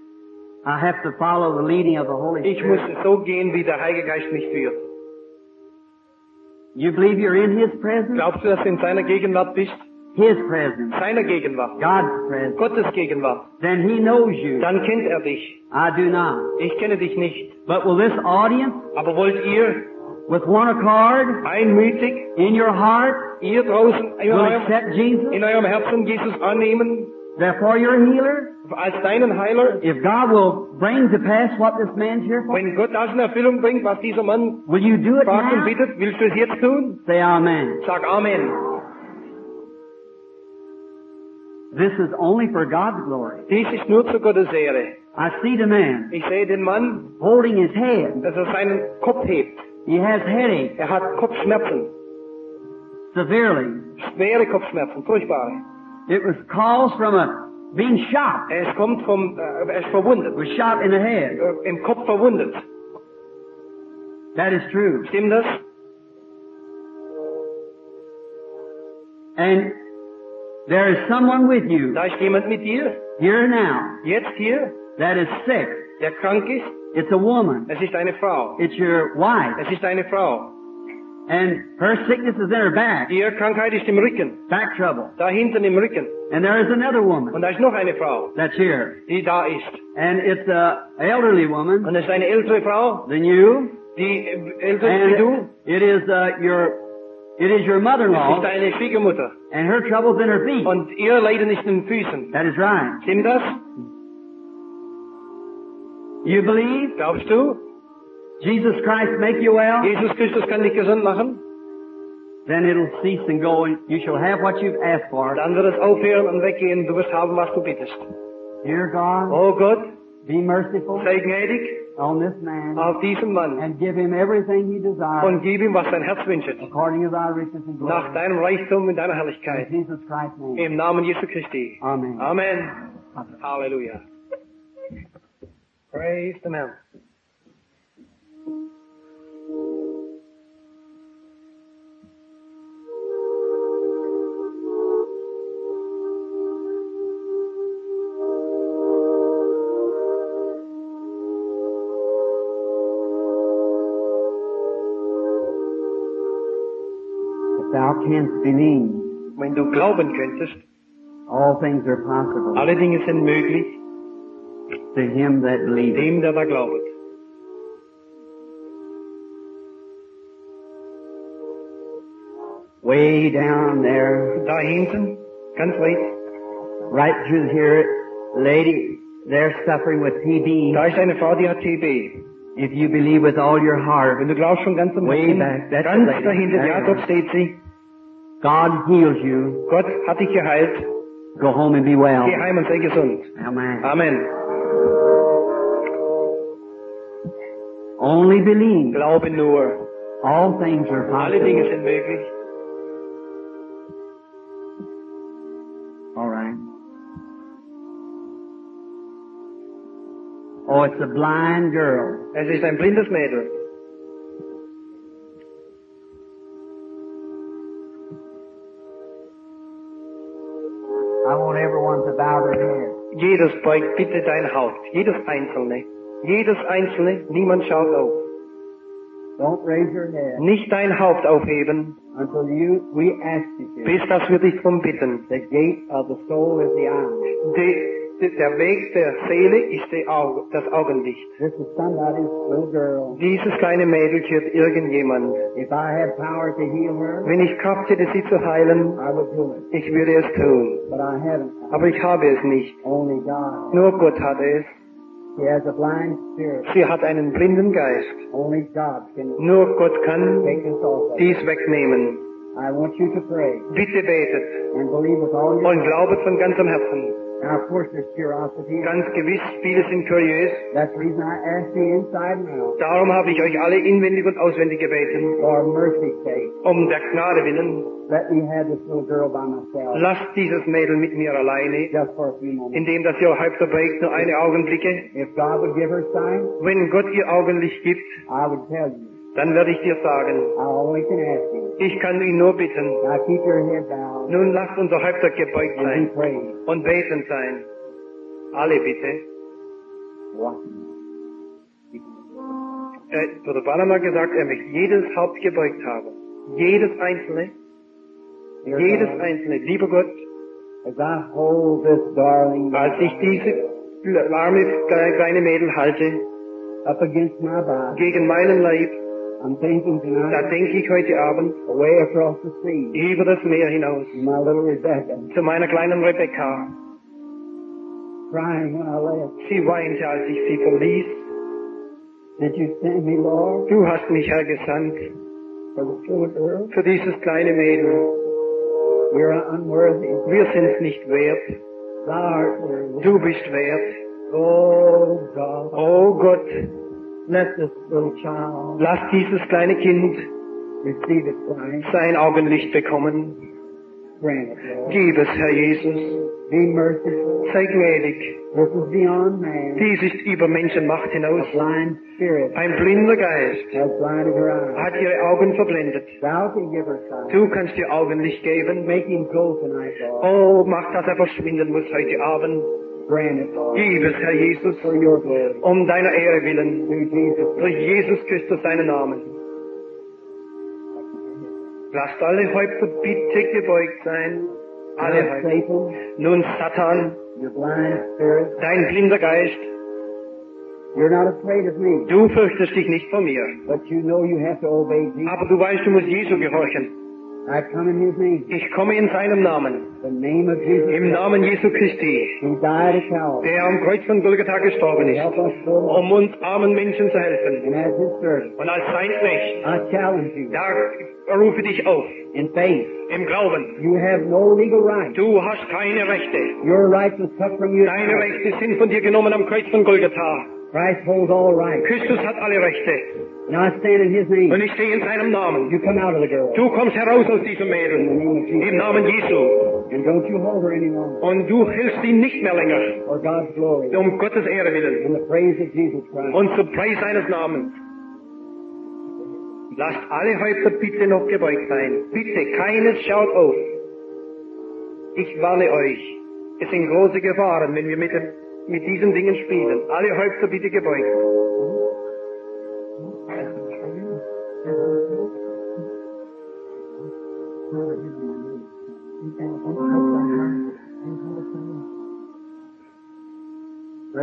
I have to follow the leading of the Holy Spirit.
Ich muss so gehen, wie der Heilige Geist mich führt.
You believe you're in His presence?
Glaubst du, dass du in seiner Gegenwart bist?
His presence.
Seiner Gegenwart.
God's presence.
Gottes Gegenwart.
Then He knows you.
Dann kennt er dich.
I do not.
Ich kenne dich nicht.
But will this audience,
Aber wollt ihr
with one accord,
einmütig,
in your heart,
ihr draußen in
will
eurem,
accept Jesus?
in eurem Herzen Jesus annehmen
Therefore you're a healer?
Heiler?
If God will bring to pass what this man's here for,
Wenn Gott das in Erfüllung bringt, was dieser Mann
will you do it
fragt und
now?
bittet, willst du es jetzt tun?
Say Amen.
Sag Amen.
This is only for God's glory.
Dies ist nur zu Gottes Ehre.
I see the man
Ich sehe den Mann,
holding his head.
dass er seinen Kopf hebt.
He has headache
Er hat Kopfschmerzen.
severely.
Schwere Kopfschmerzen, furchtbare.
It was caused from a being shot.
Es kommt vom, er ist verwundet.
Was shot in the head.
Äh, Im Kopf verwundet.
That is true.
Stimmt das?
And there is someone with you
Da ist jemand mit dir,
here now
jetzt hier,
that is sick.
der krank ist.
It's a woman.
Es ist eine Frau.
It's your wife.
Es ist eine Frau.
And her sickness is in her back.
Ihre Krankheit ist im Rücken.
Back trouble.
Da hinten im Rücken.
And there is another woman
Und da ist noch eine Frau,
that's here.
die da ist.
And it's a elderly woman
Und es ist eine ältere Frau,
than you.
die äh, älter ist wie du.
It is uh, your it is your mother-in-law
ist deine Schwiegermutter.
and her trouble's in her feet.
Und ihr Leiden ist in den Füßen.
That is right.
Stimmt das?
You believe
Glaubst du?
Jesus Christ make you well?
Jesus Christus kann dich gesund machen?
Then it'll cease and go and you shall have what you've asked for.
Dann wird es aufhören und weggehen. Du wirst haben, was du bittest.
Dear God,
Oh Gott,
be merciful
sei gnädig
on this man
auf diesen Mann
and give him everything he desires
und gib ihm, was dein Herz wünscht.
according to thy riches and glory.
Nach deinem Reichtum und deiner
In
Herrlichkeit.
Jesus Christ's name.
Im Namen Jesu Christi.
Amen.
Amen. Halleluja. Praise the man.
Canst believe,
Wenn du glauben könntest,
all things are possible
alle Dinge sind möglich,
to him that believeth.
dem, der da glaubet.
Way down there,
Da hinten, ganz weit,
right through here, lady, they're suffering with TB.
da ist eine Frau, die hat TB.
If you believe with all your heart,
Wenn du glaubst schon ganz am
Way
Herzen,
back, that's
ganz dahinter, ja, dort steht sie.
God heals you.
Gott hat dich geheilt.
Go home and be well.
Geh heim und sei gesund.
Amen.
Amen.
Only believe.
Glaube nur.
All things are
Alle Dinge
possible.
sind möglich.
All right. Oh, it's a blind girl.
Es ist ein blindes Mädel. Jedes beugt bitte dein Haupt. Jedes Einzelne. Jedes Einzelne. Niemand schaut auf.
Don't raise your head
Nicht dein Haupt aufheben,
until you, we ask you
bis dass wir dich drum bitten.
The gate of the soul is the eye.
Der Weg der Seele ist Auge, das Augenlicht.
This is somebody's little girl.
Dieses kleine Mädel führt irgendjemand.
If I had power to heal her,
Wenn ich Kraft hätte, sie zu heilen,
I would do it.
ich würde es tun.
But I haven't.
Aber ich habe es nicht.
Only God.
Nur Gott hat es.
She has a blind spirit.
Sie hat einen blinden Geist.
Only God can
Nur Gott kann dies wegnehmen.
I want you to pray
Bitte betet
and believe with all your
und glaubet von ganzem Herzen.
Now, of course, there's curiosity.
Ganz gewiss, viele sind kuriös.
That's the reason I asked you inside and out.
Darum habe ich euch alle inwendig und auswendig gebeten.
For mercy's sake,
Um der Gnade willen,
let me have this little girl by myself.
lasst dieses Mädel mit mir alleine,
Just for a few moments.
indem das ihr Häupter beugt, nur eine Augenblicke.
If God would give her sight,
Wenn Gott ihr Augenlicht gibt,
I would tell you.
Dann werde ich dir sagen, ich kann ihn nur bitten. Nun lasst unser Häupter gebeugt sein und betend sein. Alle bitte. Äh, Bruder Branham hat gesagt, er möchte jedes Haupt gebeugt haben. Jedes einzelne, jedes einzelne. Lieber Gott, als ich diese arme kleine Mädel halte, gegen meinen Leib,
I'm thinking
da
tonight
denke ich heute Abend
away across the sea,
über das Meer hinaus
my little Rebecca,
zu meiner kleinen Rebecca.
crying when I left.
Sie weinte, als ich sie verließ.
Did you send me, Lord,
Du hast mich, Herr, gesandt
for the little girl?
für dieses kleine Mädel.
We're unworthy.
Wir sind nicht wert.
Thou art worthy.
Du bist wert.
Oh God,
Oh Gott,
let this little child
lass dieses kleine Kind
receive its life.
sein Augenlicht bekommen.
Grant it, Lord.
Gib es, Herr Jesus.
Be merciful.
Sei gnädig.
This is beyond man.
Dies ist über Menschenmacht hinaus.
A blind spirit
Ein blinder Geist
has blinded her eyes.
hat ihre Augen verblendet.
Thou can give her sight.
Du kannst ihr Augenlicht geben.
Make him go tonight, Lord.
Oh, mach, dass er verschwinden muss heute Abend. Gib es, Herr Jesus, um deiner Ehre willen. Durch Jesus Christus seinen Namen. Lasst alle Häupter bitte gebeugt sein. Alle Häupter. Nun, Satan, dein blinder Geist,
you're not afraid of me,
du fürchtest dich nicht vor mir.
but you know you have to obey Jesus.
Aber du weißt, du musst Jesu gehorchen.
I come in his name.
Ich komme in seinem Namen. Im Namen Jesu Christi, der am Kreuz von Golgatha gestorben ist, um uns armen Menschen zu helfen. Und als sein Knecht, da rufe dich auf,
in faith.
im Glauben.
You have no legal right.
Du hast keine Rechte. Deine. Rechte sind von dir genommen am Kreuz von Golgatha. Christus hat alle Rechte.
Now I stand in his name.
Und ich stehe in seinem Namen.
You come out of the girl.
Du kommst heraus aus diesem Mädel. Im Namen Jesu.
And don't you hold her any longer.
Und du hilfst ihn nicht mehr länger.
For God's glory.
Um Gottes Ehre willen.
In the praise of Jesus Christ.
Und zum Preis seines Namens. Lasst alle Häupter bitte noch gebeugt sein. Bitte, keines schaut auf. Ich warne euch. Es sind große Gefahren, wenn wir mit, dem, mit diesen Dingen spielen. Alle Häupter bitte gebeugt.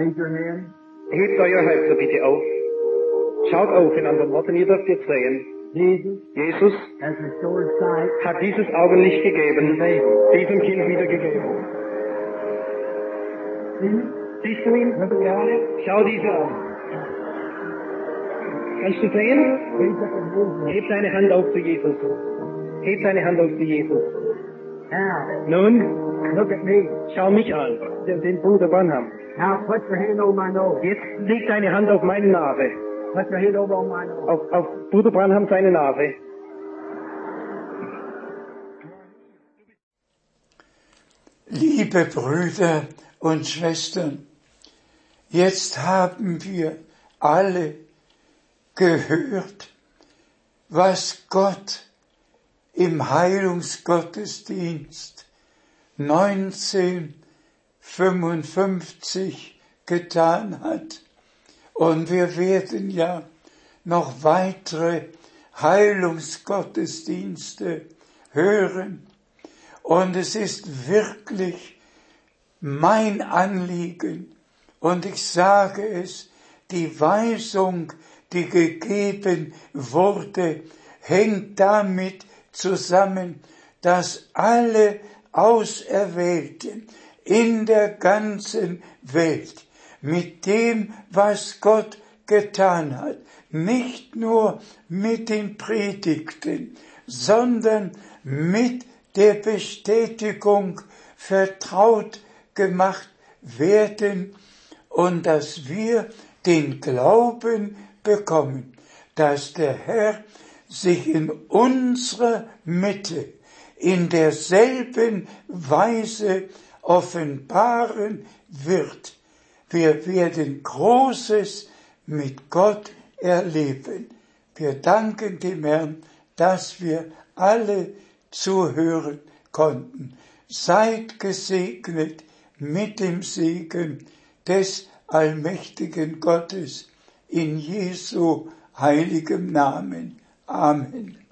Raise your hand.
Hebt euer Häupter bitte auf. Schaut auf, in anderen Worten, ihr dürft jetzt sehen.
Jesus
hat dieses Augenlicht gegeben, diesem Kind wiedergegeben. Siehst du ihn? Schau diese an. Kannst du sehen? Heb deine Hand auf zu Jesus. Heb deine Hand auf zu Jesus. Nun, schau mich an, den, den Bruder Branham.
Now put your hand on my nose.
Jetzt leg deine Hand auf meine Nase.
Put your hand over on my nose.
Auf, auf Bruder Branham seine Nase.
Liebe Brüder und Schwestern, Jetzt haben wir alle gehört, was Gott im Heilungsgottesdienst 1955 getan hat. Und wir werden ja noch weitere Heilungsgottesdienste hören. Und es ist wirklich mein Anliegen, und ich sage es, die Weisung, die gegeben wurde, hängt damit zusammen, dass alle Auserwählten in der ganzen Welt mit dem, was Gott getan hat, nicht nur mit den Predigten, sondern mit der Bestätigung vertraut gemacht werden und dass wir den Glauben bekommen, dass der Herr sich in unserer Mitte in derselben Weise offenbaren wird. Wir werden Großes mit Gott erleben. Wir danken dem Herrn, dass wir alle zuhören konnten. Seid gesegnet mit dem Segen des allmächtigen Gottes in Jesu heiligem Namen. Amen.